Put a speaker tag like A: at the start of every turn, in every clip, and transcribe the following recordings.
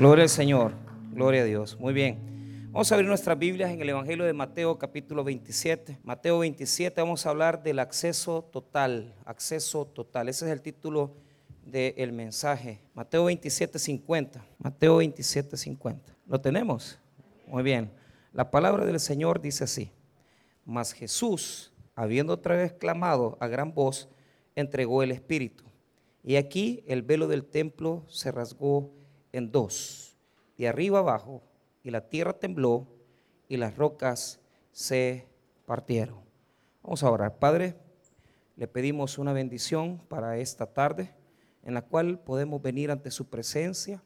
A: Gloria al Señor, gloria a Dios. Muy bien. Vamos a abrir nuestras Biblias en el Evangelio de Mateo capítulo 27. Mateo 27 vamos a hablar del acceso total, acceso total. Ese es el título del mensaje. Mateo 27, 50. Mateo 27, 50. ¿Lo tenemos? Muy bien. La palabra del Señor dice así. Mas Jesús, habiendo otra vez clamado a gran voz, entregó el Espíritu. Y aquí el velo del templo se rasgó en dos, de arriba abajo, y la tierra tembló y las rocas se partieron. Vamos a orar. Padre, le pedimos una bendición para esta tarde en la cual podemos venir ante su presencia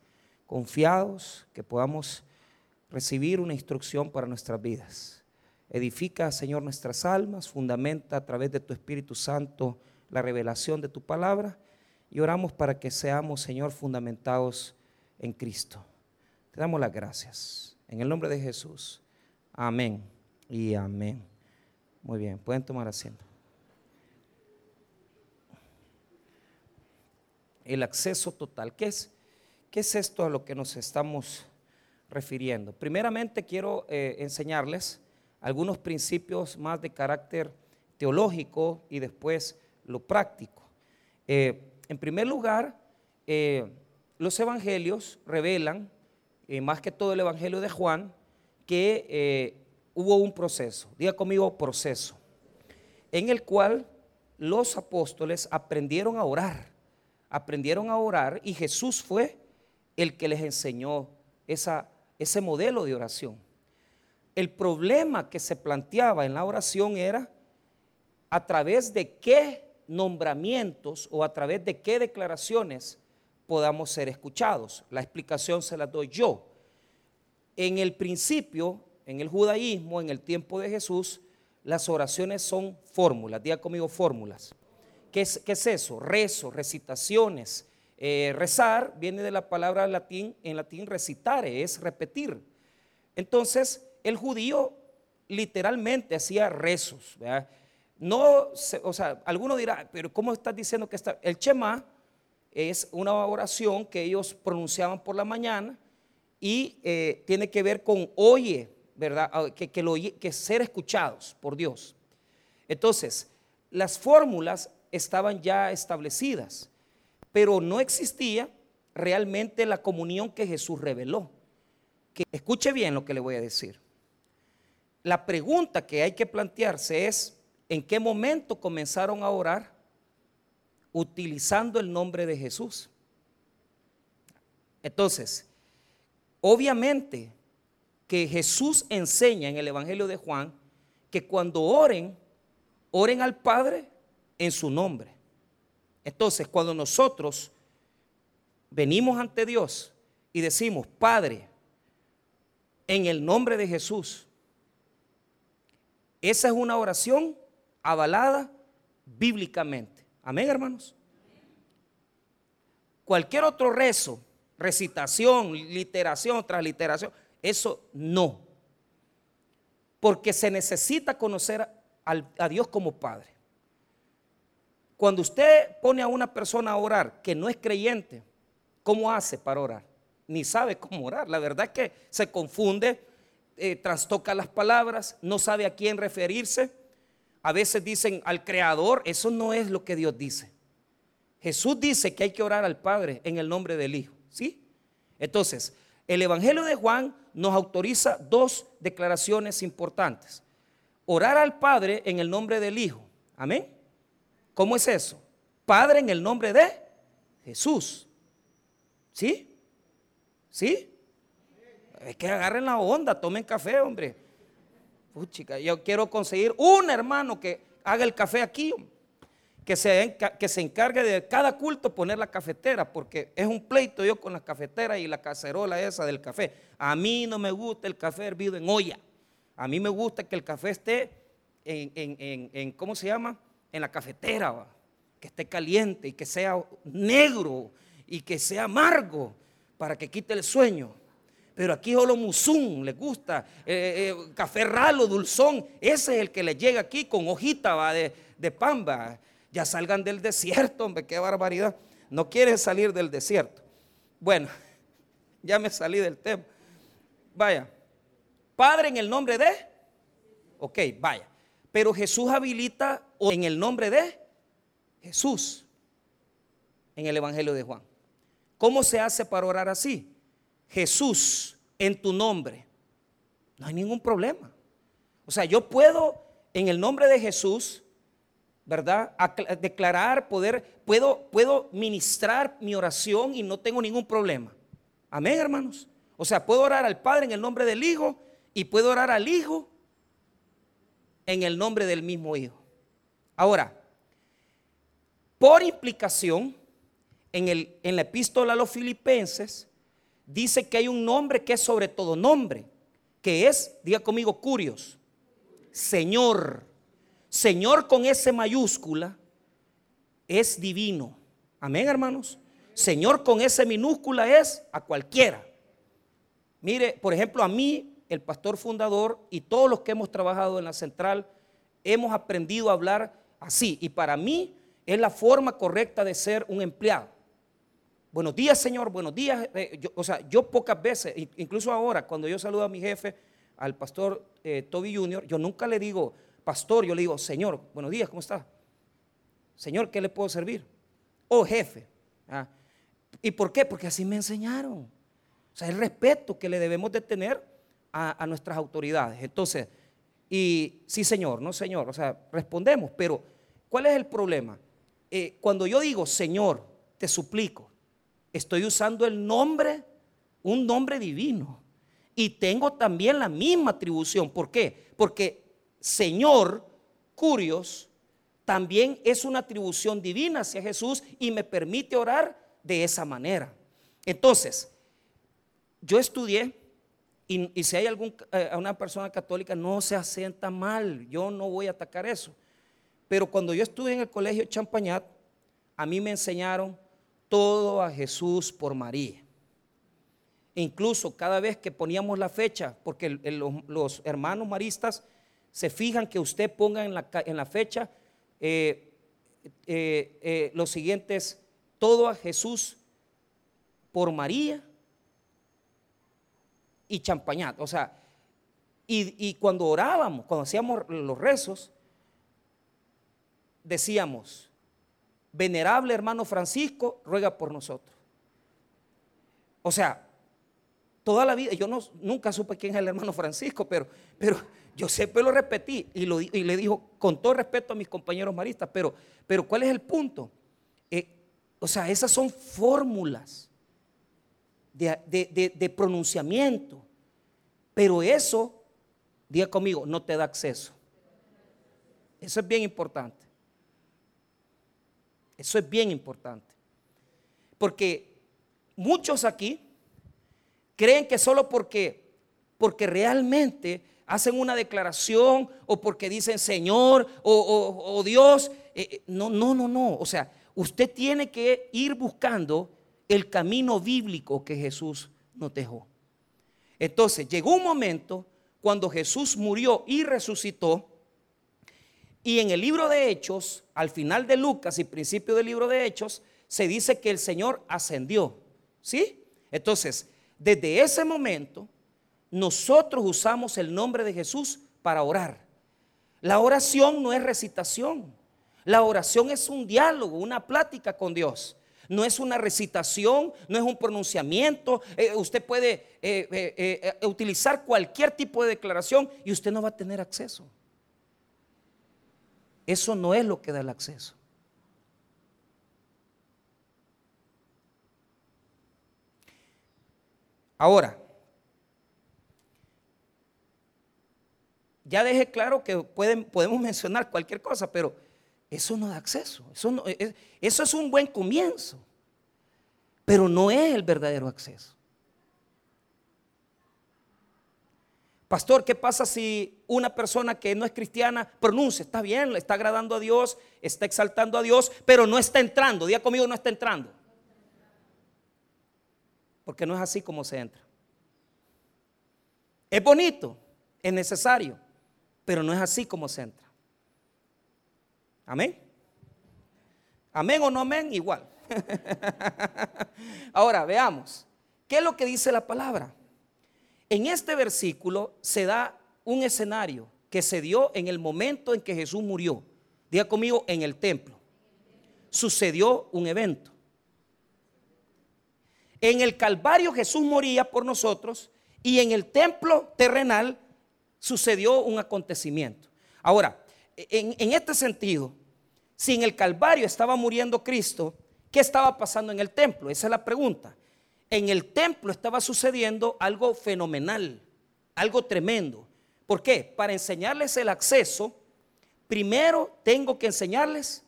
A: confiados, que podamos recibir una instrucción para nuestras vidas. Edifica, Señor, nuestras almas, fundamenta a través de tu Espíritu Santo la revelación de tu palabra y oramos para que seamos, Señor, fundamentados en Cristo. Te damos las gracias. En el nombre de Jesús. Amén y amén. Muy bien, pueden tomar asiento. El acceso total. ¿Qué es, qué es esto a lo que nos estamos refiriendo? Primeramente quiero eh, enseñarles algunos principios más de carácter teológico y después lo práctico. Eh, en primer lugar, eh, los evangelios revelan, eh, más que todo el evangelio de Juan, que eh, hubo un proceso, diga conmigo proceso, en el cual los apóstoles aprendieron a orar, aprendieron a orar y Jesús fue el que les enseñó ese modelo de oración. El problema que se planteaba en la oración era a través de qué nombramientos o a través de qué declaraciones podamos ser escuchados. La explicación se la doy yo. En el principio, en el judaísmo, en el tiempo de Jesús, las oraciones son fórmulas. Diga conmigo fórmulas. ¿Qué es, es eso? Rezo, recitaciones. Eh, rezar viene de la palabra latín, en latín recitare, es repetir. Entonces, el judío literalmente hacía rezos. No, o sea, alguno dirá, pero ¿cómo estás diciendo que está? El Chema es una oración que ellos pronunciaban por la mañana y eh, tiene que ver con oye, ¿verdad? Ah, que, que, ser escuchados por Dios. Entonces, las fórmulas estaban ya establecidas, pero no existía realmente la comunión que Jesús reveló. Que escuche bien lo que le voy a decir. La pregunta que hay que plantearse es, ¿en qué momento comenzaron a orar? Utilizando el nombre de Jesús. Entonces, obviamente que Jesús enseña en el Evangelio de Juan que cuando oren, oren al Padre en su nombre. Entonces, cuando nosotros venimos ante Dios y decimos, Padre, en el nombre de Jesús, esa es una oración avalada bíblicamente. Amén, hermanos. Cualquier otro rezo, recitación, literación, transliteración, eso no. Porque se necesita conocer a Dios como Padre. Cuando usted pone a una persona a orar que no es creyente, ¿cómo hace para orar? Ni sabe cómo orar. La verdad es que se confunde, eh, trastoca las palabras, no sabe a quién referirse a veces dicen al Creador, eso no es lo que Dios dice. Jesús dice que hay que orar al Padre en el nombre del Hijo, ¿sí? Entonces, el Evangelio de Juan nos autoriza dos declaraciones importantes. Orar al Padre en el nombre del Hijo, amén. ¿Cómo es eso? Padre en el nombre de Jesús, ¿sí? ¿Sí? Es que agarren la onda, tomen café, hombre chica, yo quiero conseguir un hermano que haga el café aquí, que se, que se encargue de cada culto poner la cafetera, porque es un pleito yo con la cafetera y la cacerola esa del café. A mí no me gusta el café hervido en olla. A mí me gusta que el café esté en, en, ¿cómo se llama? En la cafetera, que esté caliente y que sea negro y que sea amargo para que quite el sueño. Pero aquí solo musún, le gusta, eh, eh, café ralo, dulzón. Ese es el que le llega aquí con hojita ¿va? De, de pamba. Ya salgan del desierto, hombre, qué barbaridad. No quieren salir del desierto. Bueno, ya me salí del tema. Vaya, Padre en el nombre de, ok, vaya. Pero Jesús habilita en el nombre de Jesús en el Evangelio de Juan. ¿Cómo se hace para orar así? Jesús en tu nombre. No hay ningún problema. O sea, yo puedo en el nombre de Jesús, ¿verdad? declarar, poder, puedo, puedo ministrar mi oración y no tengo ningún problema. Amén, hermanos. O sea, puedo orar al Padre en el nombre del Hijo y puedo orar al Hijo en el nombre del mismo Hijo. Ahora, por implicación, en, el, en la epístola a los filipenses, dice que hay un nombre que es sobre todo nombre, que es, diga conmigo, curios, Señor. Señor con S mayúscula es divino. Amén, hermanos. Señor con S minúscula es a cualquiera. Mire, por ejemplo, a mí, el pastor fundador y todos los que hemos trabajado en la central, hemos aprendido a hablar así. Y para mí es la forma correcta de ser un empleado. Buenos días, Señor, buenos días. Eh, o sea, yo pocas veces, incluso ahora, cuando yo saludo a mi jefe, al pastor eh, Toby Jr., yo nunca le digo, pastor, yo le digo, Señor, buenos días, ¿cómo está? Señor, ¿qué le puedo servir? Oh, jefe. Ah, ¿Y por qué? Porque así me enseñaron. O sea, el respeto que le debemos de tener a, nuestras autoridades. Entonces, y sí, Señor, no, Señor, o sea, respondemos, pero ¿cuál es el problema? Eh, cuando yo digo, Señor, te suplico, estoy usando el nombre, un nombre divino. Y tengo también la misma atribución. ¿Por qué? Porque Señor, Curios, también es una atribución divina hacia Jesús y me permite orar de esa manera. Entonces, yo estudié y, si hay algún, eh, una persona católica, no se asienta mal, yo no voy a atacar eso. Pero cuando yo estudié en el colegio Champañat, a mí me enseñaron todo a Jesús por María. Incluso cada vez que poníamos la fecha, porque los, hermanos maristas se fijan que usted ponga en la, en la fecha eh, eh, eh, los siguientes, todo a Jesús por María y champañat. O sea, y, y cuando orábamos, cuando hacíamos los rezos, decíamos, venerable hermano Francisco, ruega por nosotros. O sea, toda la vida, yo no, nunca supe quién es el hermano Francisco, pero, pero yo siempre lo repetí y, lo, y le dijo con todo respeto a mis compañeros maristas, pero, pero ¿cuál es el punto? Eh, o sea, esas son fórmulas de, de pronunciamiento, pero eso, diga conmigo, no te da acceso. Eso es bien importante. Eso es bien importante. Porque muchos aquí Creen que solo porque, porque realmente hacen una declaración o porque dicen Señor o, Dios. Eh, eh, no, no, no, no. O sea, usted tiene que ir buscando el camino bíblico que Jesús nos dejó. Entonces, llegó un momento cuando Jesús murió y resucitó. Y en el libro de Hechos, al final de Lucas y principio del libro de Hechos, se dice que el Señor ascendió. ¿Sí? Entonces, desde ese momento, nosotros usamos el nombre de Jesús para orar. La oración no es recitación. La oración es un diálogo, una plática con Dios. No es una recitación, no es un pronunciamiento. Eh, usted puede eh, eh, utilizar cualquier tipo de declaración y usted no va a tener acceso. Eso no es lo que da el acceso. Ahora, ya dejé claro que pueden, podemos mencionar cualquier cosa, pero eso no da acceso. Eso, es, eso es un buen comienzo, pero no es el verdadero acceso. Pastor, ¿qué pasa si una persona que no es cristiana pronuncia? Está bien, le está agradando a Dios, está exaltando a Dios, pero no está entrando. Día conmigo, no está entrando. Porque no es así como se entra. Es bonito, es necesario, pero no es así como se entra. Amén. Amén o no amén, igual. Ahora, veamos. ¿Qué es lo que dice la palabra? En este versículo se da un escenario que se dio en el momento en que Jesús murió. Diga conmigo, en el templo. Sucedió un evento. En el Calvario Jesús moría por nosotros y en el templo terrenal sucedió un acontecimiento. Ahora, en, en este sentido, si en el Calvario estaba muriendo Cristo, ¿qué estaba pasando en el templo? Esa es la pregunta. En el templo estaba sucediendo algo fenomenal, algo tremendo. ¿Por qué? Para enseñarles el acceso, primero tengo que enseñarles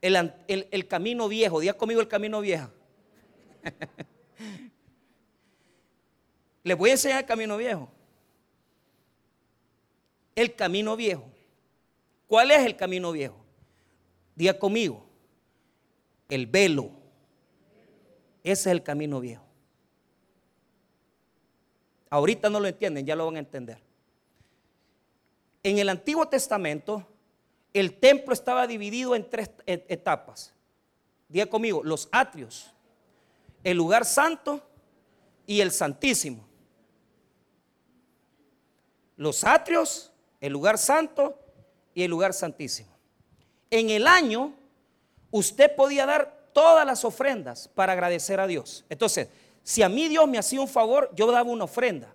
A: el, camino viejo. Día conmigo el camino viejo. Les voy a enseñar el camino viejo. El camino viejo. ¿Cuál es el camino viejo? Día conmigo. El velo. Ese es el camino viejo. Ahorita no lo entienden, ya lo van a entender. En el Antiguo Testamento, el templo estaba dividido en tres etapas. Día conmigo, los atrios, el lugar santo y el santísimo. Los atrios, el lugar santo y el lugar santísimo. En el año, usted podía dar todas las ofrendas para agradecer a Dios. Entonces, si a mí Dios me hacía un favor, yo daba una ofrenda.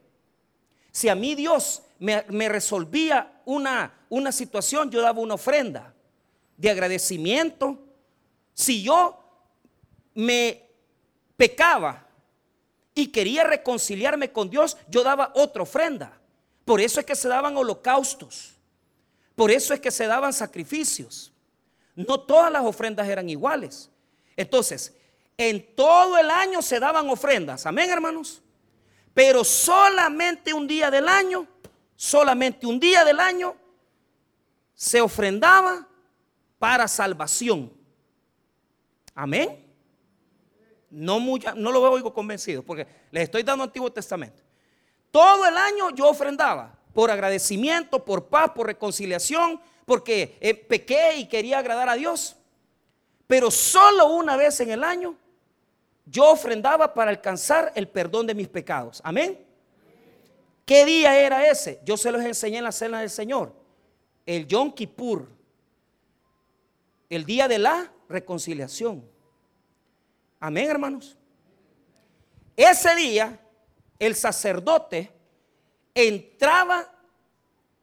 A: Si a mí Dios me, resolvía una, una situación, yo daba una ofrenda de agradecimiento. Si yo me pecaba y quería reconciliarme con Dios, yo daba otra ofrenda. Por eso es que se daban holocaustos. Por eso es que se daban sacrificios. No todas las ofrendas eran iguales. Entonces, en todo el año se daban ofrendas. Amén, hermanos. Pero solamente un día del año, solamente un día del año, se ofrendaba para salvación. Amén. No, no lo oigo convencido porque les estoy dando Antiguo Testamento. Todo el año yo ofrendaba por agradecimiento, por paz, por reconciliación, porque eh, pequé y quería agradar a Dios. Pero solo una vez en el año yo ofrendaba para alcanzar el perdón de mis pecados. Amén. ¿Qué día era ese? Yo se los enseñé en la cena del Señor. El Yom Kippur. El día de la reconciliación. Amén, hermanos. Ese día el sacerdote entraba,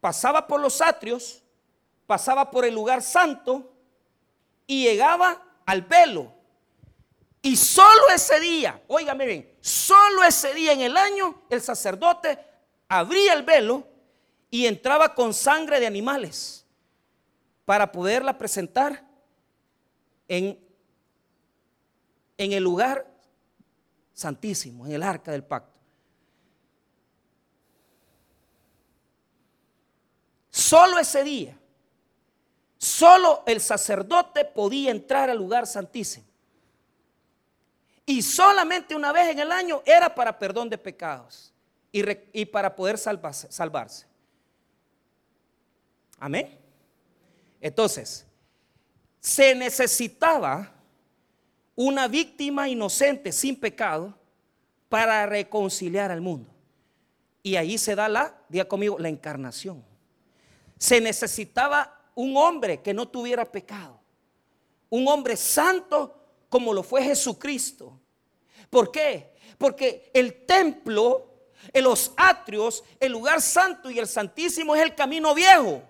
A: pasaba por los atrios, pasaba por el lugar santo y llegaba al velo. Y solo ese día, óigame bien, solo ese día en el año el sacerdote abría el velo y entraba con sangre de animales para poderla presentar en, en el lugar santísimo, en el arca del pacto. Solo ese día, solo el sacerdote podía entrar al lugar santísimo. Y solamente una vez en el año era para perdón de pecados y, para poder salvarse, salvarse. Amén. Entonces, se necesitaba una víctima inocente sin pecado para reconciliar al mundo. Y ahí se da la, diga conmigo, la encarnación. Se necesitaba un hombre que no tuviera pecado. Un hombre santo como lo fue Jesucristo. ¿Por qué? Porque el templo, en los atrios, el lugar santo y el santísimo es el camino viejo.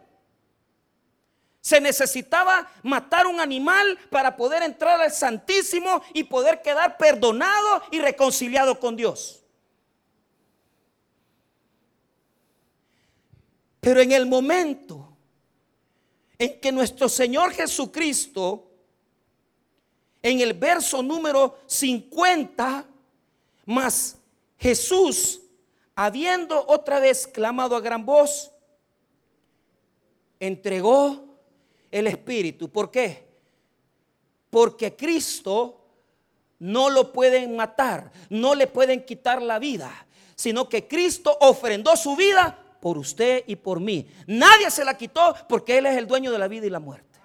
A: Se necesitaba matar un animal para poder entrar al Santísimo y poder quedar perdonado y reconciliado con Dios. Pero en el momento en que nuestro Señor Jesucristo, en el verso número 50, más Jesús, habiendo otra vez clamado a gran voz, entregó el Espíritu. ¿Por qué? Porque Cristo no lo pueden matar, no le pueden quitar la vida, sino que Cristo ofrendó su vida por usted y por mí. Nadie se la quitó porque Él es el dueño de la vida y la muerte.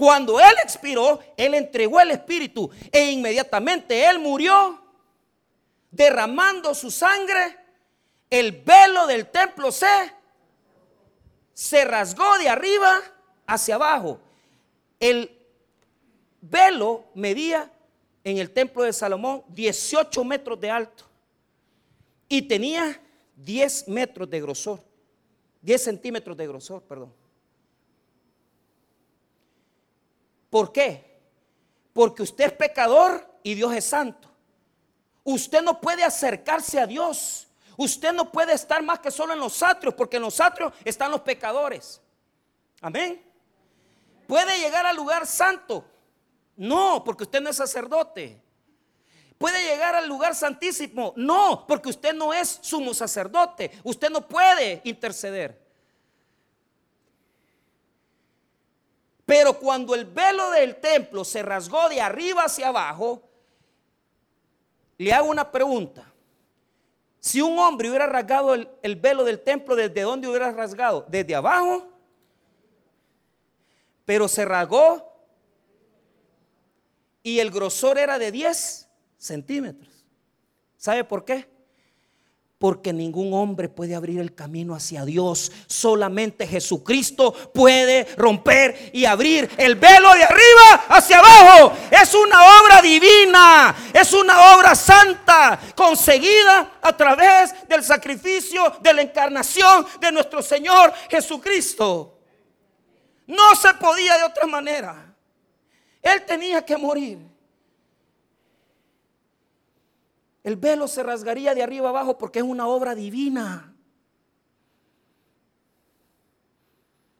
A: Cuando Él expiró, Él entregó el Espíritu e inmediatamente Él murió derramando su sangre, el velo del templo se, se rasgó de arriba hacia abajo. El velo medía en el templo de Salomón 18 metros de alto y tenía 10 metros de grosor, 10 centímetros de grosor, perdón. ¿Por qué? Porque usted es pecador y Dios es santo. Usted no puede acercarse a Dios. Usted no puede estar más que solo en los atrios, porque en los atrios están los pecadores. Amén. Puede llegar al lugar santo. No, porque usted no es sacerdote. ¿Puede llegar al lugar santísimo? No, porque usted no es sumo sacerdote. Usted no puede interceder. Pero cuando el velo del templo se rasgó de arriba hacia abajo, le hago una pregunta. Si un hombre hubiera rasgado el, velo del templo, ¿desde dónde hubiera rasgado? ¿Desde abajo? Pero se rasgó y el grosor era de 10 centímetros. ¿Sabe por qué? Porque ningún hombre puede abrir el camino hacia Dios. Solamente Jesucristo puede romper y abrir el velo de arriba hacia abajo. Es una obra divina. Es una obra santa. Conseguida a través del sacrificio de la encarnación de nuestro Señor Jesucristo. No se podía de otra manera. Él tenía que morir. El velo se rasgaría de arriba abajo porque es una obra divina.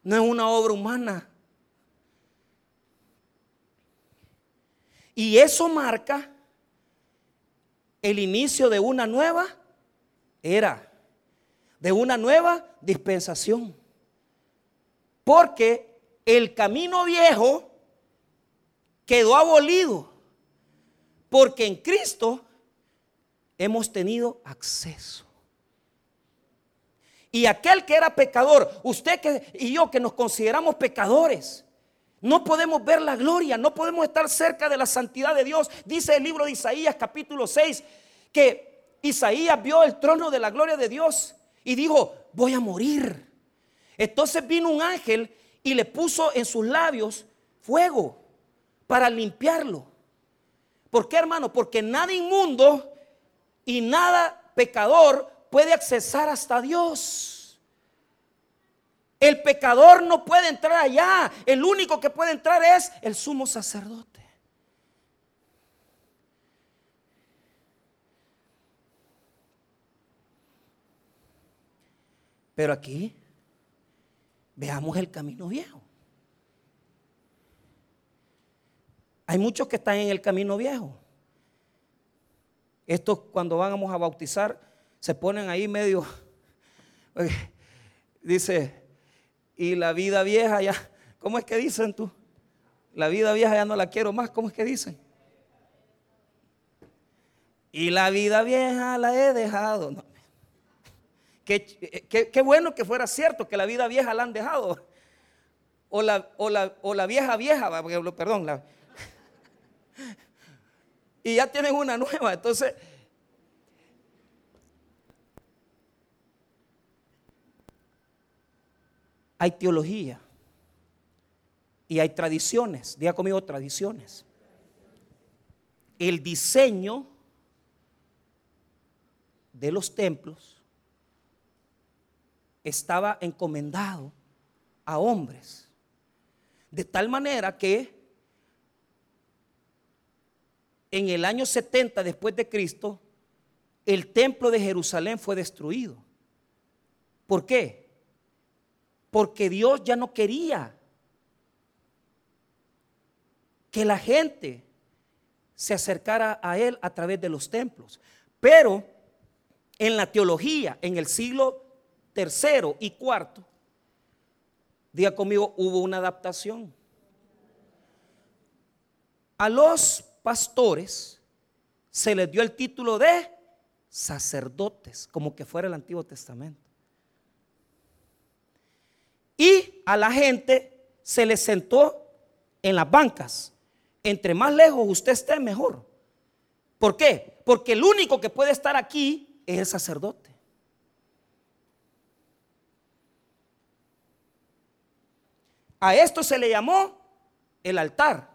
A: No es una obra humana. Y eso marca el inicio de una nueva era, de una nueva dispensación. Porque el camino viejo quedó abolido. Porque en Cristo hemos tenido acceso. Y aquel que era pecador, usted que, y yo que nos consideramos pecadores, no podemos ver la gloria, no podemos estar cerca de la santidad de Dios. Dice el libro de Isaías capítulo 6 que Isaías vio el trono de la gloria de Dios y dijo, voy a morir. Entonces vino un ángel y le puso en sus labios fuego para limpiarlo. ¿Por qué, hermano? Porque nada inmundo y nada pecador puede accesar hasta Dios. El pecador no puede entrar allá. El único que puede entrar es el sumo sacerdote. Pero aquí veamos el camino viejo. Hay muchos que están en el camino viejo. Estos cuando vamos a bautizar se ponen ahí medio, dice, y la vida vieja ya, ¿cómo es que dicen tú? La vida vieja ya no la quiero más, ¿cómo es que dicen? Y la vida vieja la he dejado. Qué, bueno que fuera cierto que la vida vieja la han dejado. O la, o la, vieja vieja, perdón, la, y ya tienen una nueva. Entonces, hay teología y hay tradiciones. Diga conmigo tradiciones. El diseño de los templos estaba encomendado a hombres. De tal manera que en el año 70 después de Cristo, el templo de Jerusalén fue destruido. ¿Por qué? Porque Dios ya no quería que la gente se acercara a Él a través de los templos. Pero en la teología, en el siglo tercero y cuarto, diga conmigo, hubo una adaptación. A los pastores se les dio el título de sacerdotes, como que fuera el Antiguo Testamento. Y a la gente se les sentó en las bancas. Entre más lejos usted esté, mejor. ¿Por qué? Porque el único que puede estar aquí es el sacerdote. A esto se le llamó el altar.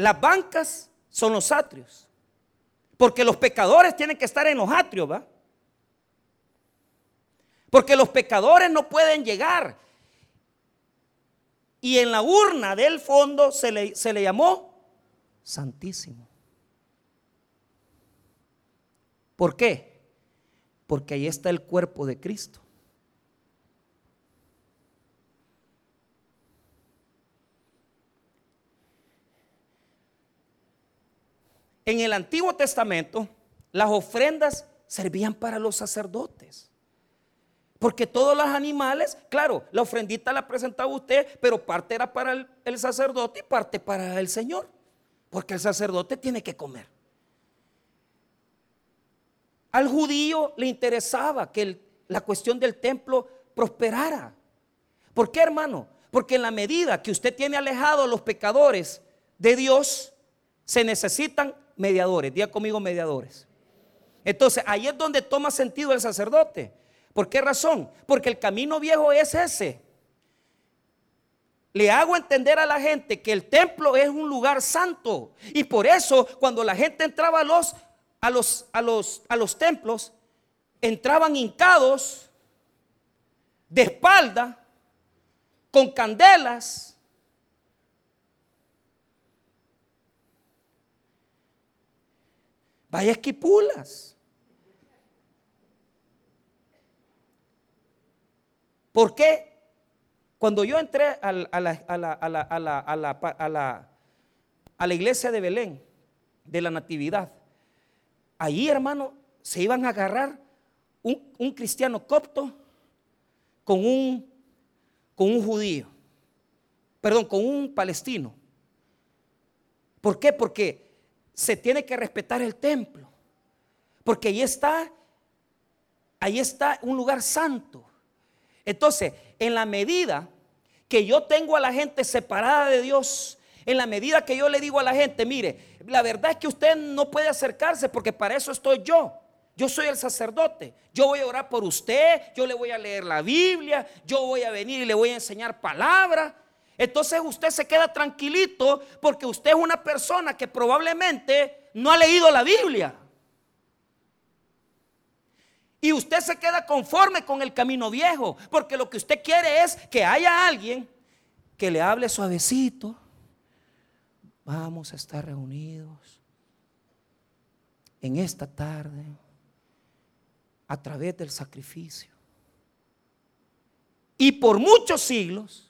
A: Las bancas son los atrios. Porque los pecadores tienen que estar en los atrios, ¿va? Porque los pecadores no pueden llegar. Y en la urna del fondo se le, se le llamó Santísimo. ¿Por qué? Porque ahí está el cuerpo de Cristo. En el Antiguo Testamento, las ofrendas servían para los sacerdotes. Porque todos los animales, claro, la ofrendita la presentaba usted, pero parte era para el, sacerdote y parte para el Señor. Porque el sacerdote tiene que comer. Al judío le interesaba que la cuestión del templo prosperara. ¿Por qué, hermano? Porque en la medida que usted tiene alejado a los pecadores de Dios, se necesitan mediadores. Día conmigo mediadores. Entonces, ahí es donde toma sentido el sacerdote. ¿Por qué razón? Porque el camino viejo es ese. Le hago entender a la gente que el templo es un lugar santo. Y por eso, cuando la gente entraba a los, a los, a los, a los templos, entraban hincados, de espalda, con candelas, Vaya esquipulas. ¿Por qué? Cuando yo entré a la, iglesia de Belén, de la Natividad, ahí hermano, se iban a agarrar un, cristiano copto con un, con un judío, perdón, con un palestino. ¿Por qué? Porque se tiene que respetar el templo. Porque ahí está, ahí está un lugar santo. Entonces, en la medida que yo tengo a la gente separada de Dios, en la medida que yo le digo a la gente, mire, la verdad es que usted no puede acercarse porque para eso estoy yo. Yo soy el sacerdote. Yo voy a orar por usted, yo le voy a leer la Biblia, yo voy a venir y le voy a enseñar palabra. Entonces usted se queda tranquilito porque usted es una persona que probablemente no ha leído la Biblia. Y usted se queda conforme con el camino viejo, porque lo que usted quiere es que haya alguien que le hable suavecito. Vamos a estar reunidos en esta tarde a través del sacrificio. Y por muchos siglos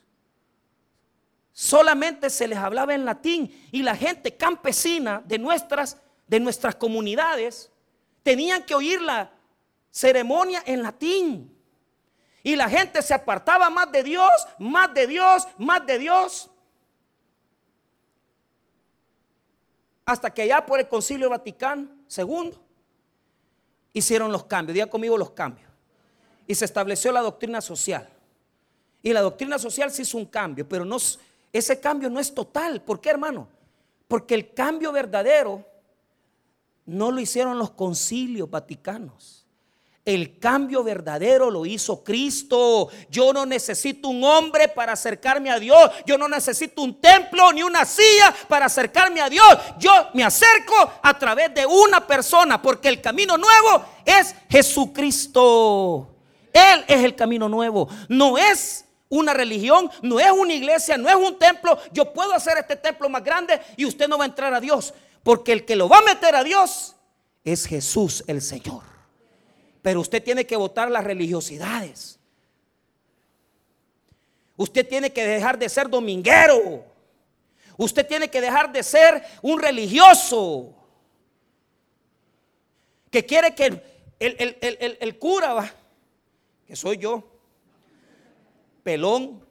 A: solamente se les hablaba en latín y la gente campesina de nuestras, de nuestras comunidades tenían que oír la ceremonia en latín. Y la gente se apartaba más de Dios, más de Dios, más de Dios. Hasta que allá por el Concilio Vaticano II hicieron los cambios. Diga conmigo los cambios. Y se estableció la doctrina social. Y la doctrina social se hizo un cambio, pero no, ese cambio no es total. ¿Por qué, hermano? Porque el cambio verdadero no lo hicieron los concilios vaticanos. El cambio verdadero lo hizo Cristo. Yo no necesito un hombre para acercarme a Dios. Yo no necesito un templo ni una silla para acercarme a Dios. Yo me acerco a través de una persona porque el camino nuevo es Jesucristo. Él es el camino nuevo. No es una religión, no es una iglesia, no es un templo. Yo puedo hacer este templo más grande y usted no va a entrar a Dios. Porque el que lo va a meter a Dios es Jesús el Señor. Pero usted tiene que votar las religiosidades. Usted tiene que dejar de ser dominguero. Usted tiene que dejar de ser un religioso. Que quiere que el, el cura va, que soy yo, pelón,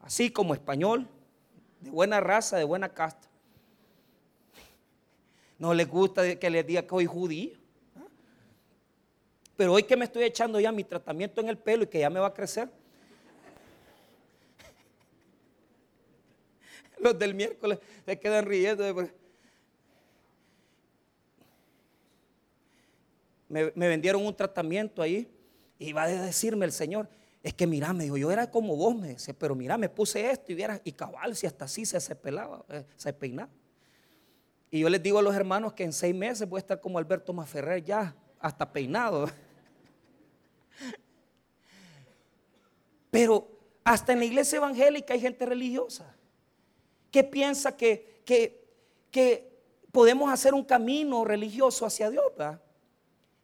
A: así como español, de buena raza, de buena casta. No le gusta que le diga que soy judío. Pero hoy que me estoy echando ya mi tratamiento en el pelo y que ya me va a crecer. Los del miércoles se quedan riendo. Me, me vendieron un tratamiento ahí y va a decirme el Señor, es que mira, me dijo, yo era como vos, me pero mira, me puse esto y viera, y cabal, si hasta así se, se pelaba, eh, se peinaba. Y yo les digo a los hermanos que en seis meses voy a estar como Alberto Maferrer ya, hasta peinado. Pero hasta en la iglesia evangélica hay gente religiosa que piensa que, que, podemos hacer un camino religioso hacia Dios.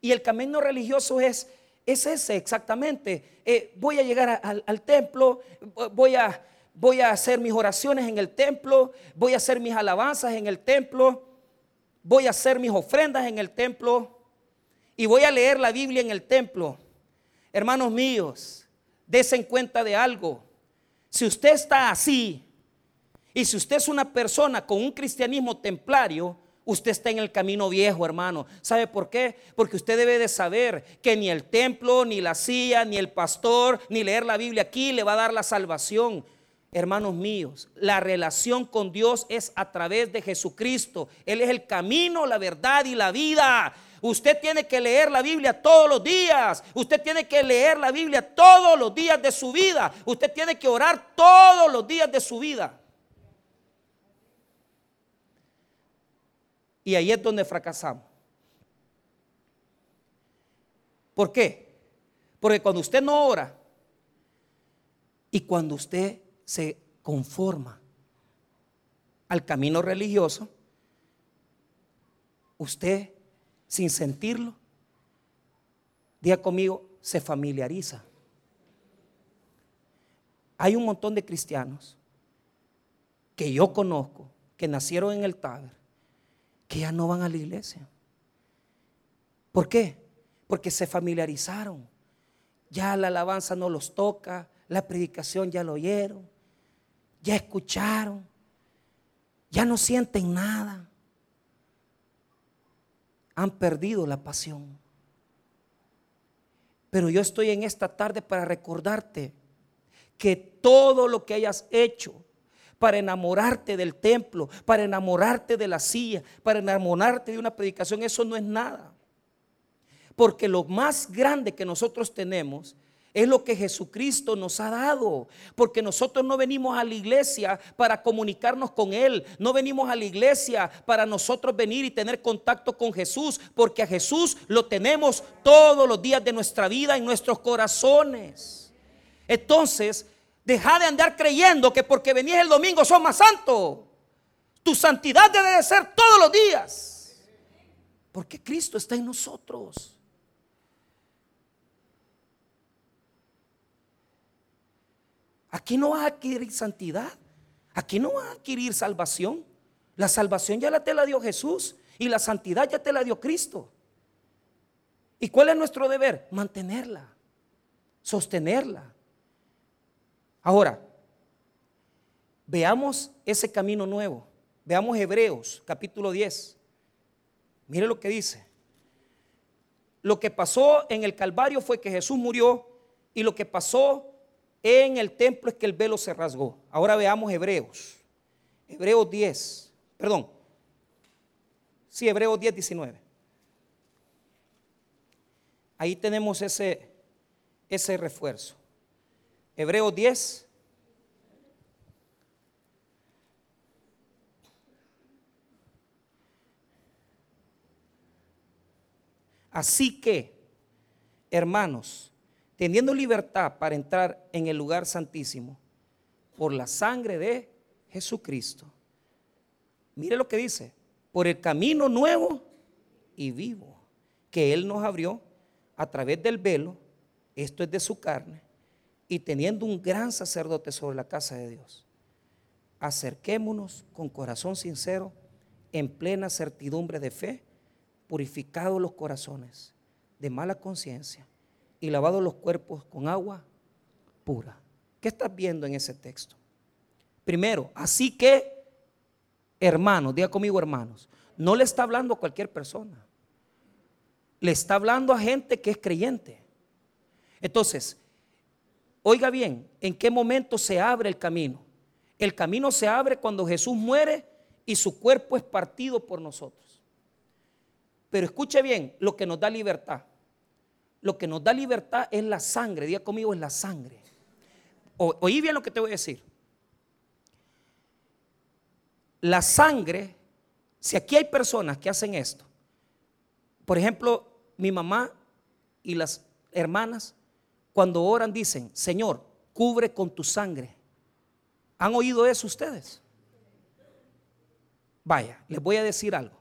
A: Y el camino religioso es, es ese exactamente. Eh, voy a llegar al templo, voy a, voy a hacer mis oraciones en el templo, voy a hacer mis alabanzas en el templo, voy a hacer mis ofrendas en el templo y voy a leer la Biblia en el templo. Hermanos míos, desen cuenta de algo. Si usted está así y si usted es una persona con un cristianismo templario, usted está en el camino viejo, hermano. ¿Sabe por qué? Porque usted debe de saber que ni el templo, ni la silla, ni el pastor, ni leer la Biblia aquí le va a dar la salvación. Hermanos míos, la relación con Dios es a través de Jesucristo. Él es el camino, la verdad y la vida. Usted tiene que leer la Biblia todos los días. Usted tiene que leer la Biblia todos los días de su vida. Usted tiene que orar todos los días de su vida. Y ahí es donde fracasamos. ¿Por qué? Porque cuando usted no ora y cuando usted se conforma al camino religioso, usted sin sentirlo, diga conmigo, se familiariza. Hay un montón de cristianos que yo conozco, que nacieron en el Taber, que ya no van a la iglesia. ¿Por qué? Porque se familiarizaron. Ya la alabanza no los toca, la predicación ya lo oyeron, ya escucharon, ya no sienten nada han perdido la pasión. Pero yo estoy en esta tarde para recordarte que todo lo que hayas hecho para enamorarte del templo, para enamorarte de la silla, para enamorarte de una predicación, eso no es nada. Porque lo más grande que nosotros tenemos es lo que Jesucristo nos ha dado. Porque nosotros no venimos a la iglesia para comunicarnos con Él. No venimos a la iglesia para nosotros venir y tener contacto con Jesús. Porque a Jesús lo tenemos todos los días de nuestra vida en nuestros corazones. Entonces, deja de andar creyendo que porque venís el domingo sos más santo. Tu santidad debe de ser todos los días. Porque Cristo está en nosotros. Aquí no vas a adquirir santidad. Aquí no vas a adquirir salvación. La salvación ya la te la dio Jesús y la santidad ya te la dio Cristo. ¿Y cuál es nuestro deber? Mantenerla, sostenerla. Ahora, veamos ese camino nuevo. Veamos Hebreos capítulo 10. Mire lo que dice. Lo que pasó en el Calvario fue que Jesús murió y lo que pasó en el templo es que el velo se rasgó. Ahora veamos Hebreos. Hebreos 10, perdón. Sí, Hebreos 10, 19. Ahí tenemos ese, ese refuerzo. Hebreos 10. Así que, hermanos, teniendo libertad para entrar en el lugar santísimo por la sangre de Jesucristo. Mire lo que dice, por el camino nuevo y vivo que Él nos abrió a través del velo, esto es de su carne, y teniendo un gran sacerdote sobre la casa de Dios, acerquémonos con corazón sincero, en plena certidumbre de fe, purificados los corazones de mala conciencia y lavado los cuerpos con agua pura. ¿Qué estás viendo en ese texto? Primero, así que, hermanos, diga conmigo hermanos, no le está hablando a cualquier persona. Le está hablando a gente que es creyente. Entonces, oiga bien, ¿en qué momento se abre el camino? El camino se abre cuando Jesús muere y su cuerpo es partido por nosotros. Pero escuche bien, lo que nos da libertad. Lo que nos da libertad es la sangre. Diga conmigo, es la sangre. oí bien lo que te voy a decir. La sangre, si aquí hay personas que hacen esto, por ejemplo, mi mamá y las hermanas, cuando oran dicen, Señor, cubre con tu sangre. ¿Han oído eso ustedes? Vaya, les voy a decir algo.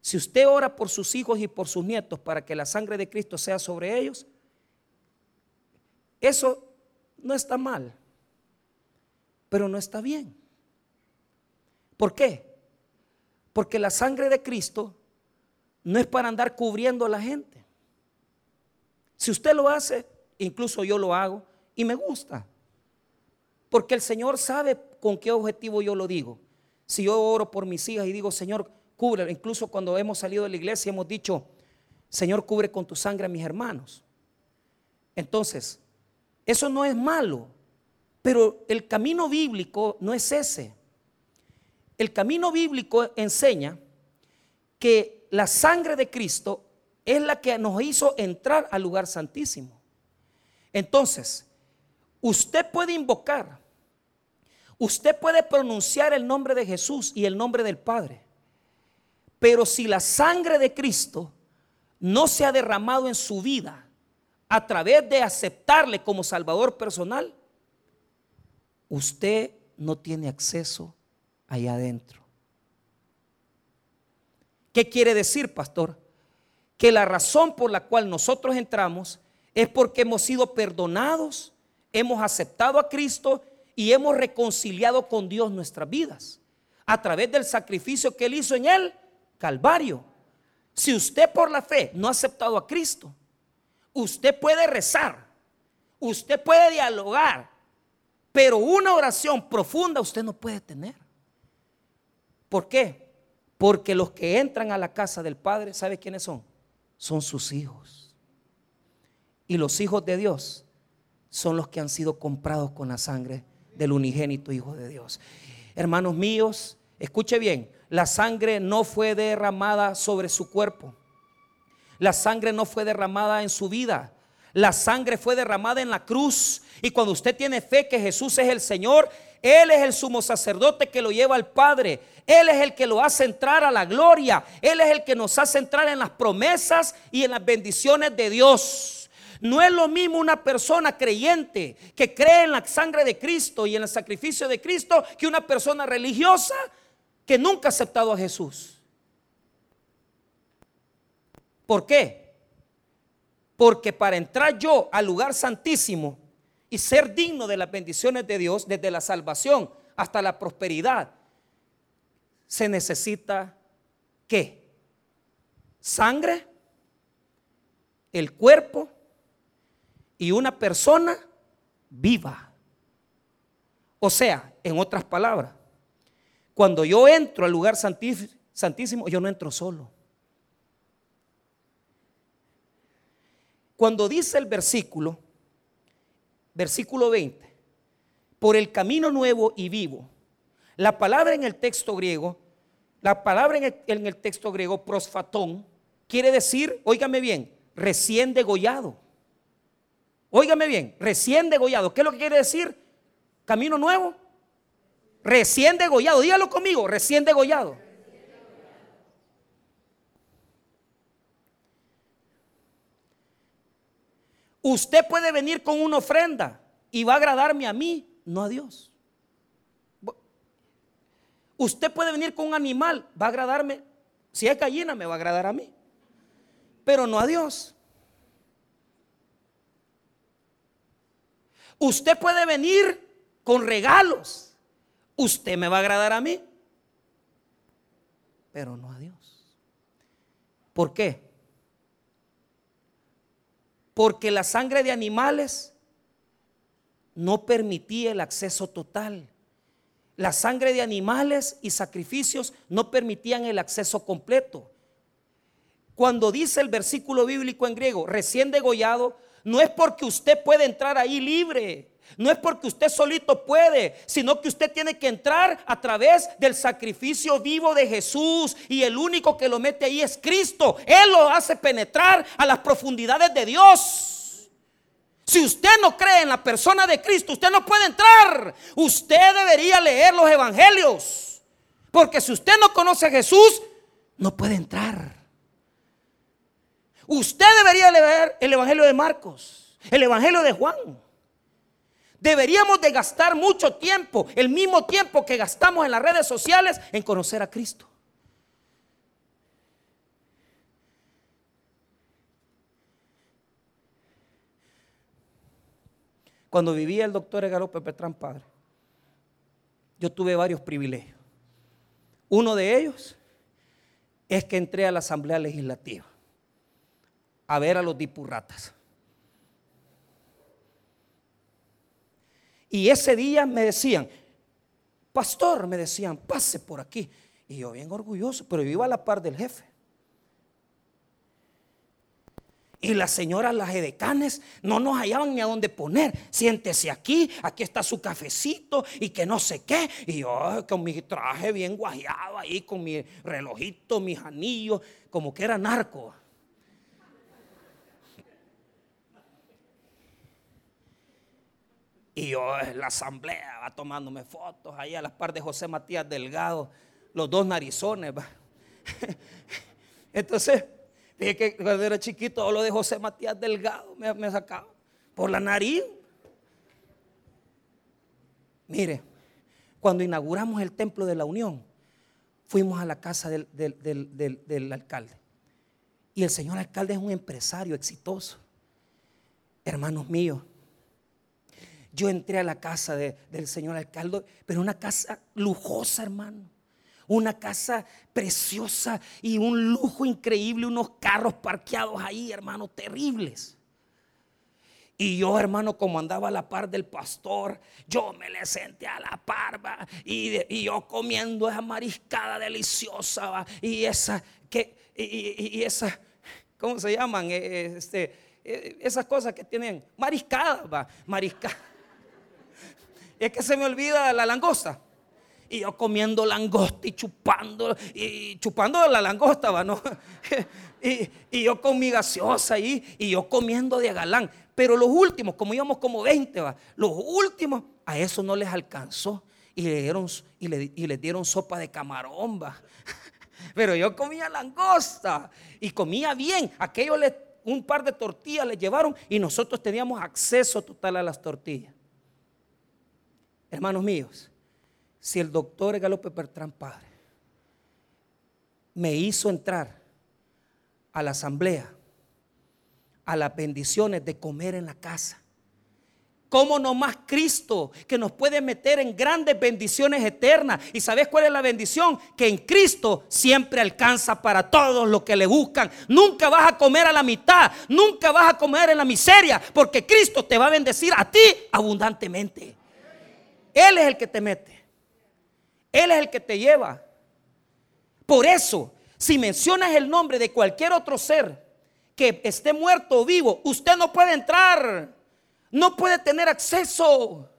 A: Si usted ora por sus hijos y por sus nietos para que la sangre de Cristo sea sobre ellos, eso no está mal, pero no está bien. ¿Por qué? Porque la sangre de Cristo no es para andar cubriendo a la gente. Si usted lo hace, incluso yo lo hago y me gusta. Porque el Señor sabe con qué objetivo yo lo digo. Si yo oro por mis hijas y digo, Señor, cubre, incluso cuando hemos salido de la iglesia hemos dicho, Señor, cubre con tu sangre a mis hermanos. Entonces, eso no es malo, pero el camino bíblico no es ese. El camino bíblico enseña que la sangre de Cristo es la que nos hizo entrar al lugar santísimo. Entonces, usted puede invocar, usted puede pronunciar el nombre de Jesús y el nombre del Padre, pero si la sangre de Cristo no se ha derramado en su vida a través de aceptarle como Salvador personal, usted no tiene acceso allá adentro. ¿Qué quiere decir, pastor? Que la razón por la cual nosotros entramos es porque hemos sido perdonados, hemos aceptado a Cristo y hemos reconciliado con Dios nuestras vidas a través del sacrificio que Él hizo en el Calvario. Si usted por la fe no ha aceptado a Cristo, usted puede rezar, usted puede dialogar, pero una oración profunda usted no puede tener. ¿Por qué? Porque los que entran a la casa del Padre, ¿sabe quiénes son? Son sus hijos. Y los hijos de Dios son los que han sido comprados con la sangre del unigénito Hijo de Dios. Hermanos míos, escuche bien, la sangre no fue derramada sobre su cuerpo. La sangre no fue derramada en su vida. La sangre fue derramada en la cruz. Y cuando usted tiene fe que Jesús es el Señor, Él es el sumo sacerdote que lo lleva al Padre. Él es el que lo hace entrar a la gloria. Él es el que nos hace entrar en las promesas y en las bendiciones de Dios. No es lo mismo una persona creyente que cree en la sangre de Cristo y en el sacrificio de Cristo que una persona religiosa que nunca ha aceptado a Jesús. ¿Por qué? Porque para entrar yo al lugar santísimo y ser digno de las bendiciones de Dios, desde la salvación hasta la prosperidad, se necesita qué? Sangre, el cuerpo y una persona viva. O sea, en otras palabras, cuando yo entro al lugar santísimo, yo no entro solo. Cuando dice el versículo, versículo 20, por el camino nuevo y vivo, la palabra en el texto griego, la palabra en el, texto griego, prosfatón, quiere decir, óigame bien, recién degollado. Óigame bien, recién degollado. ¿Qué es lo que quiere decir? Camino nuevo. Recién degollado. Dígalo conmigo, recién degollado. Usted puede venir con una ofrenda y va a agradarme a mí, no a Dios. Usted puede venir con un animal, va a agradarme. Si es gallina, me va a agradar a mí. Pero no a Dios. Usted puede venir con regalos. Usted me va a agradar a mí. Pero no a Dios. ¿Por qué? Porque la sangre de animales no permitía el acceso total la sangre de animales y sacrificios no permitían el acceso completo. Cuando dice el versículo bíblico en griego, recién degollado, no es porque usted puede entrar ahí libre. No es porque usted solito puede, sino que usted tiene que entrar a través del sacrificio vivo de Jesús. Y el único que lo mete ahí es Cristo. Él lo hace penetrar a las profundidades de Dios. Si usted no cree en la persona de Cristo, usted no puede entrar. Usted debería leer los evangelios. Porque si usted no conoce a Jesús, no puede entrar. Usted debería leer el evangelio de Marcos, el evangelio de Juan. Deberíamos de gastar mucho tiempo, el mismo tiempo que gastamos en las redes sociales, en conocer a Cristo. Cuando vivía el doctor Egaro Petrán Padre, yo tuve varios privilegios. Uno de ellos es que entré a la Asamblea Legislativa a ver a los dipurratas. Y ese día me decían, pastor, me decían, pase por aquí. Y yo bien orgulloso, pero yo iba a la par del jefe. Y las señoras, las edecanes, no nos hallaban ni a dónde poner. Siéntese aquí, aquí está su cafecito y que no sé qué. Y yo con mi traje bien guayado ahí, con mi relojito, mis anillos, como que era narco. Y yo en la asamblea va tomándome fotos ahí a las par de José Matías Delgado, los dos narizones. Entonces, dije que cuando era chiquito, lo de José Matías Delgado me, me sacaba por la nariz. Mire, cuando inauguramos el templo de la Unión, fuimos a la casa del, del alcalde. Y el señor alcalde es un empresario exitoso. Hermanos míos, yo entré a la casa del señor alcalde, pero una casa lujosa, hermano. Una casa preciosa y un lujo increíble, unos carros parqueados ahí, hermano, terribles. Y yo, hermano, como andaba a la par del pastor, yo me le senté a la parva y, yo comiendo esa mariscada deliciosa y esa, que, y, esa, ¿cómo se llaman? Eh, eh, este, eh, esas cosas que tienen mariscadas, va, mariscada es que se me olvida la langosta. Y yo comiendo langosta y chupando, y chupando la langosta, ¿va? ¿no? y, yo con mi gaseosa ahí, y yo comiendo de galán. Pero los últimos, como íbamos como 20, ¿va? los últimos, a eso no les alcanzó. Y le dieron, y le, y les dieron sopa de camarón, ¿va? Pero yo comía langosta y comía bien. Aquellos un par de tortillas le llevaron y nosotros teníamos acceso total a las tortillas. Hermanos míos, si el doctor Galope Bertrán Padre me hizo entrar a la asamblea, a las bendiciones de comer en la casa, ¿Cómo no más Cristo que nos puede meter en grandes bendiciones eternas? ¿Y sabes cuál es la bendición? Que en Cristo siempre alcanza para todos los que le buscan. Nunca vas a comer a la mitad, nunca vas a comer en la miseria, porque Cristo te va a bendecir a ti abundantemente. Él es el que te mete. Él es el que te lleva. Por eso, si mencionas el nombre de cualquier otro ser que esté muerto o vivo, usted no puede entrar. No puede tener acceso.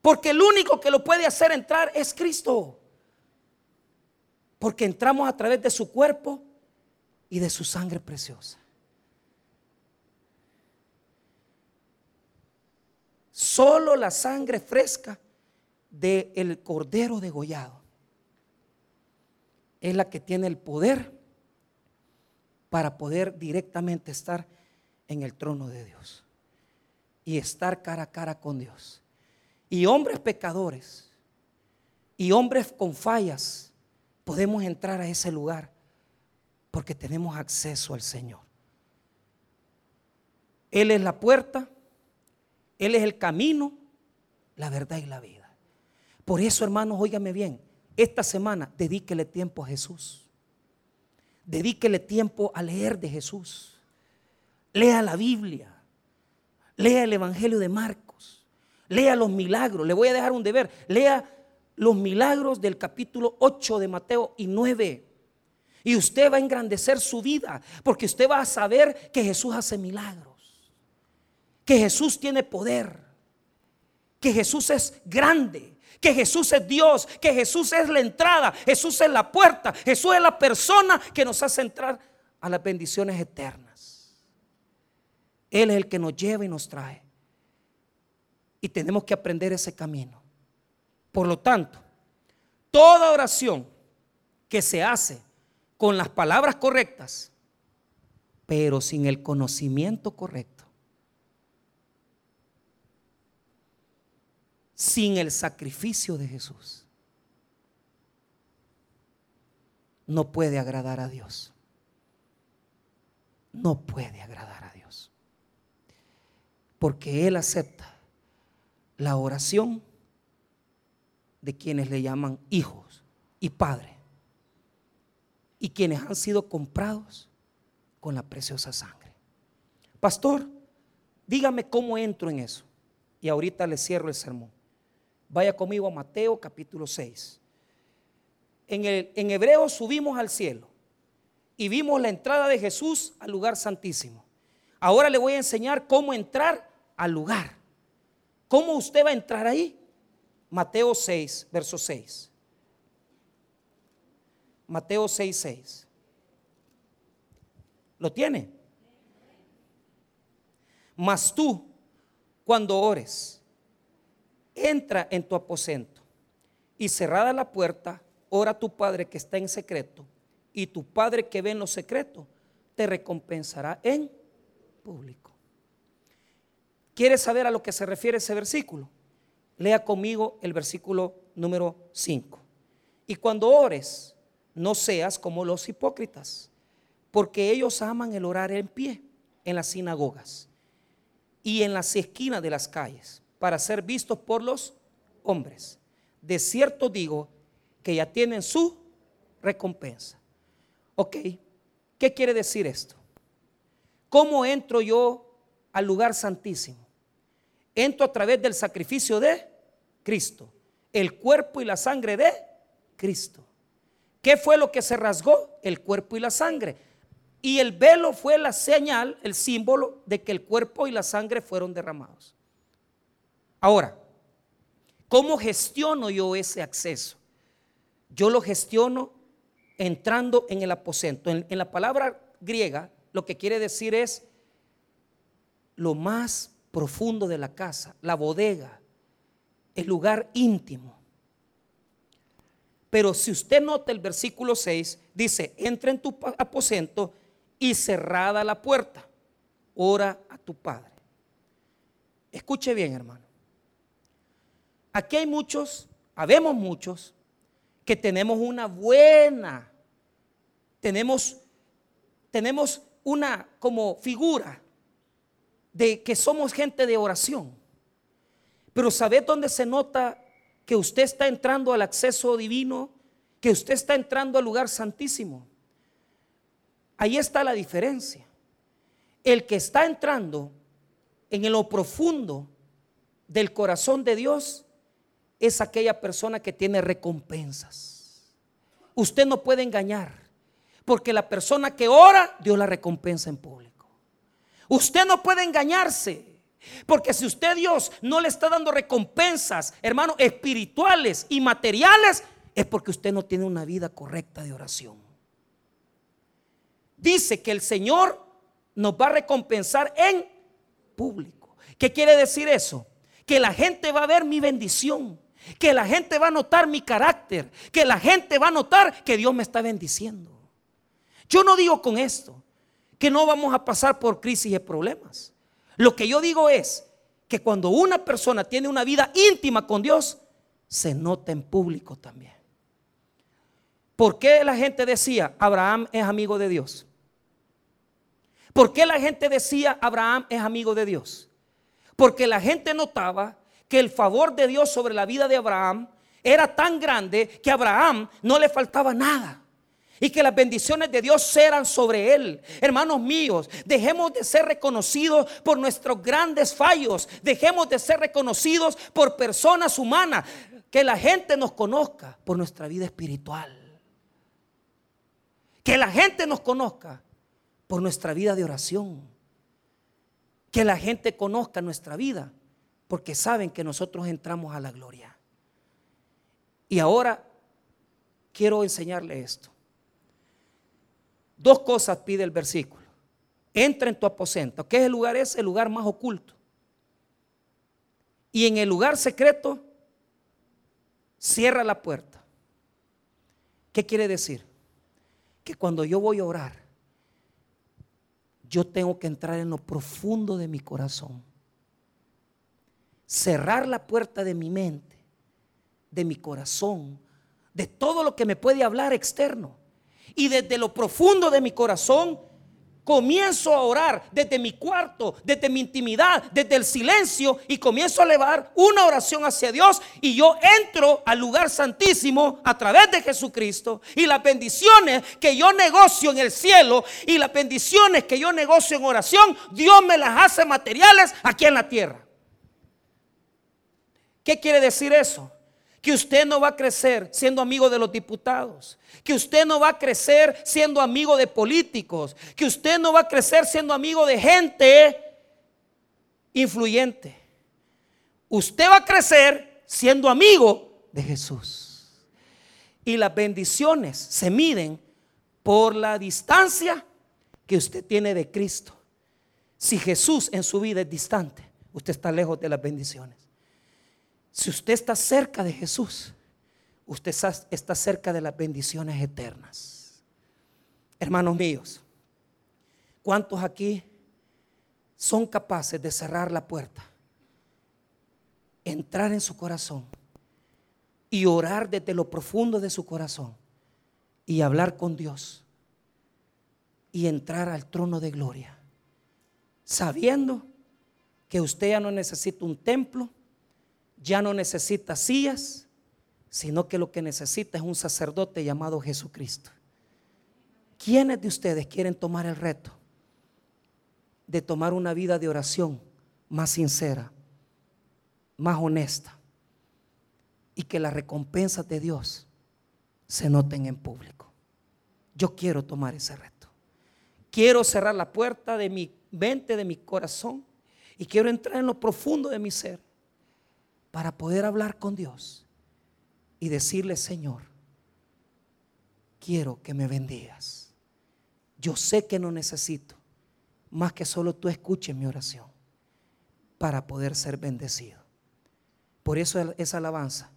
A: Porque el único que lo puede hacer entrar es Cristo. Porque entramos a través de su cuerpo y de su sangre preciosa. Solo la sangre fresca del cordero degollado es la que tiene el poder para poder directamente estar en el trono de Dios y estar cara a cara con Dios. Y hombres pecadores y hombres con fallas podemos entrar a ese lugar porque tenemos acceso al Señor. Él es la puerta él es el camino, la verdad y la vida. Por eso, hermanos, óigame bien, esta semana dedíquele tiempo a Jesús. Dedíquele tiempo a leer de Jesús. Lea la Biblia. Lea el Evangelio de Marcos. Lea los milagros. Le voy a dejar un deber. Lea los milagros del capítulo 8 de Mateo y 9. Y usted va a engrandecer su vida porque usted va a saber que Jesús hace milagros que Jesús tiene poder. que Jesús es grande, que Jesús es Dios, que Jesús es la entrada, Jesús es la puerta, Jesús es la persona que nos hace entrar a las bendiciones eternas. Él es el que nos lleva y nos trae. Y tenemos que aprender ese camino. Por lo tanto, toda oración que se hace con las palabras correctas, pero sin el conocimiento correcto, sin el sacrificio de Jesús, no puede agradar a Dios. No puede agradar a Dios. Porque Él acepta la oración de quienes le llaman hijos y padres y quienes han sido comprados con la preciosa sangre. Pastor, dígame cómo entro en eso. Y ahorita le cierro el sermón. Vaya conmigo a Mateo capítulo 6. En, el, en hebreo subimos al cielo y vimos la entrada de Jesús al lugar santísimo. Ahora le voy a enseñar cómo entrar al lugar. ¿Cómo usted va a entrar ahí? Mateo 6, verso 6. Mateo 6, 6. ¿Lo tiene? Mas tú, cuando ores, entra en tu aposento y cerrada la puerta, ora a tu Padre que está en secreto y tu Padre que ve en lo secreto te recompensará en público. ¿Quieres saber a lo que se refiere ese versículo? Lea conmigo el versículo número 5. Y cuando ores, no seas como los hipócritas, porque ellos aman el orar en pie en las sinagogas y en las esquinas de las calles para ser vistos por los hombres. De cierto digo que ya tienen su recompensa. Ok, ¿qué quiere decir esto? ¿Cómo entro yo al lugar santísimo? Entro a través del sacrificio de Cristo, el cuerpo y la sangre de Cristo. ¿Qué fue lo que se rasgó? El cuerpo y la sangre. Y el velo fue la señal, el símbolo de que el cuerpo y la sangre fueron derramados. Ahora, ¿cómo gestiono yo ese acceso? Yo lo gestiono entrando en el aposento. En, la palabra griega, lo que quiere decir es lo más profundo de la casa, la bodega, el lugar íntimo. Pero si usted nota el versículo 6, dice, entra en tu aposento y cerrada la puerta, ora a tu Padre. Escuche bien, hermano. Aquí hay muchos, habemos muchos, que tenemos una buena, tenemos, tenemos una como figura de que somos gente de oración. Pero ¿sabe dónde se nota que usted está entrando al acceso divino? Que usted está entrando al lugar santísimo. Ahí está la diferencia. El que está entrando en lo profundo del corazón de Dios es aquella persona que tiene recompensas. Usted no puede engañar, porque la persona que ora, Dios la recompensa en público. Usted no puede engañarse. Porque si usted Dios no le está dando recompensas, hermanos, espirituales y materiales, es porque usted no tiene una vida correcta de oración. Dice que el Señor nos va a recompensar en público. ¿Qué quiere decir eso? Que la gente va a ver mi bendición que la gente va a notar mi carácter, que la gente va a notar que Dios me está bendiciendo. Yo no digo con esto que no vamos a pasar por crisis y problemas. Lo que yo digo es que cuando una persona tiene una vida íntima con Dios, se nota en público también. ¿Por qué la gente decía, Abraham es amigo de Dios? ¿Por qué la gente decía, Abraham es amigo de Dios? Porque la gente notaba que el favor de Dios sobre la vida de Abraham era tan grande que a Abraham no le faltaba nada. Y que las bendiciones de Dios eran sobre él. Hermanos míos, dejemos de ser reconocidos por nuestros grandes fallos. Dejemos de ser reconocidos por personas humanas. Que la gente nos conozca por nuestra vida espiritual. Que la gente nos conozca por nuestra vida de oración. Que la gente conozca nuestra vida porque saben que nosotros entramos a la gloria. Y ahora quiero enseñarle esto. Dos cosas pide el versículo. Entra en tu aposento. ¿Qué es el lugar? Es el lugar más oculto. Y en el lugar secreto, cierra la puerta. ¿Qué quiere decir? Que cuando yo voy a orar, yo tengo que entrar en lo profundo de mi corazón. Cerrar la puerta de mi mente, de mi corazón, de todo lo que me puede hablar externo. Y desde lo profundo de mi corazón comienzo a orar desde mi cuarto, desde mi intimidad, desde el silencio y comienzo a elevar una oración hacia Dios y yo entro al lugar santísimo a través de Jesucristo y las bendiciones que yo negocio en el cielo y las bendiciones que yo negocio en oración, Dios me las hace materiales aquí en la tierra. ¿Qué quiere decir eso? que usted no va a crecer siendo amigo de los diputados, que usted no va a crecer siendo amigo de políticos, que usted no va a crecer siendo amigo de gente influyente. Usted va a crecer siendo amigo de Jesús. Y las bendiciones se miden por la distancia que usted tiene de Cristo. Si Jesús en su vida es distante, usted está lejos de las bendiciones. Si usted está cerca de Jesús, usted está cerca de las bendiciones eternas. Hermanos míos, ¿cuántos aquí son capaces de cerrar la puerta, entrar en su corazón y orar desde lo profundo de su corazón y hablar con Dios y entrar al trono de gloria, sabiendo que usted ya no necesita un templo, ya no necesita sillas, sino que lo que necesita es un sacerdote llamado Jesucristo. ¿Quiénes de ustedes quieren tomar el reto de tomar una vida de oración más sincera, más honesta y que las recompensas de Dios se noten en público? Yo quiero tomar ese reto. Quiero cerrar la puerta de mi mente, de mi corazón y quiero entrar en lo profundo de mi ser para poder hablar con Dios y decirle, Señor, quiero que me bendigas. Yo sé que no necesito más que solo tú escuches mi oración para poder ser bendecido. Por eso esa alabanza,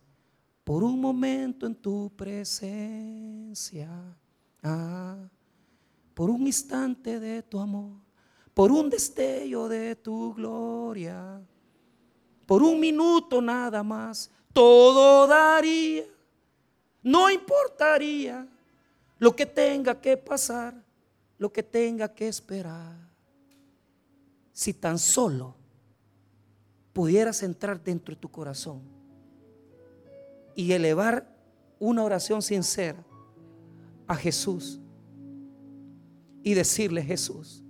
A: por un momento en tu presencia, ah, por un instante de tu amor, por un destello de tu gloria por un minuto nada más, todo daría, no importaría lo que tenga que pasar, lo que tenga que esperar. Si tan solo pudieras entrar dentro de tu corazón y elevar una oración sincera a Jesús y decirle, Jesús,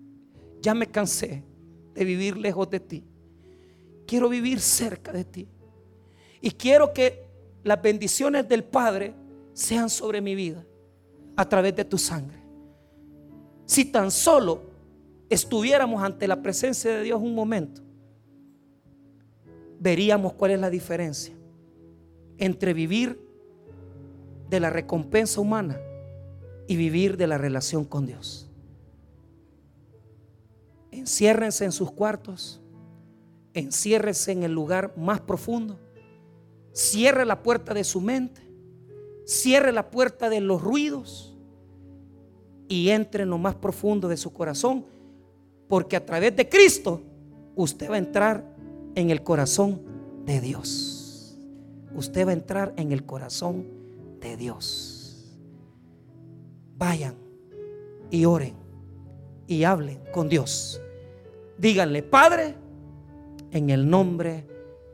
A: ya me cansé de vivir lejos de ti quiero vivir cerca de ti. Y quiero que las bendiciones del Padre sean sobre mi vida a través de tu sangre. Si tan solo estuviéramos ante la presencia de Dios un momento, veríamos cuál es la diferencia entre vivir de la recompensa humana y vivir de la relación con Dios. Enciérrense en sus cuartos enciérrese en el lugar más profundo, cierre la puerta de su mente, cierre la puerta de los ruidos y entre en lo más profundo de su corazón, porque a través de Cristo usted va a entrar en el corazón de Dios. Usted va a entrar en el corazón de Dios. Vayan y oren y hablen con Dios. Díganle, Padre, en el nombre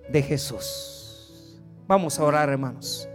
A: de Jesús. Vamos a orar, hermanos.